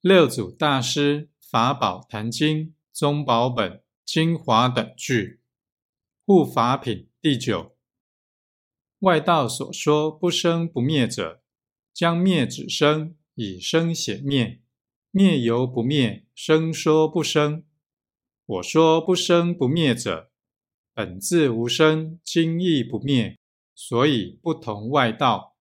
六祖大师法宝坛经宗宝本精华等句护法品第九。外道所说不生不灭者，将灭止生，以生显灭；灭犹不灭，生说不生。我说不生不灭者，本自无生，今亦不灭，所以不同外道。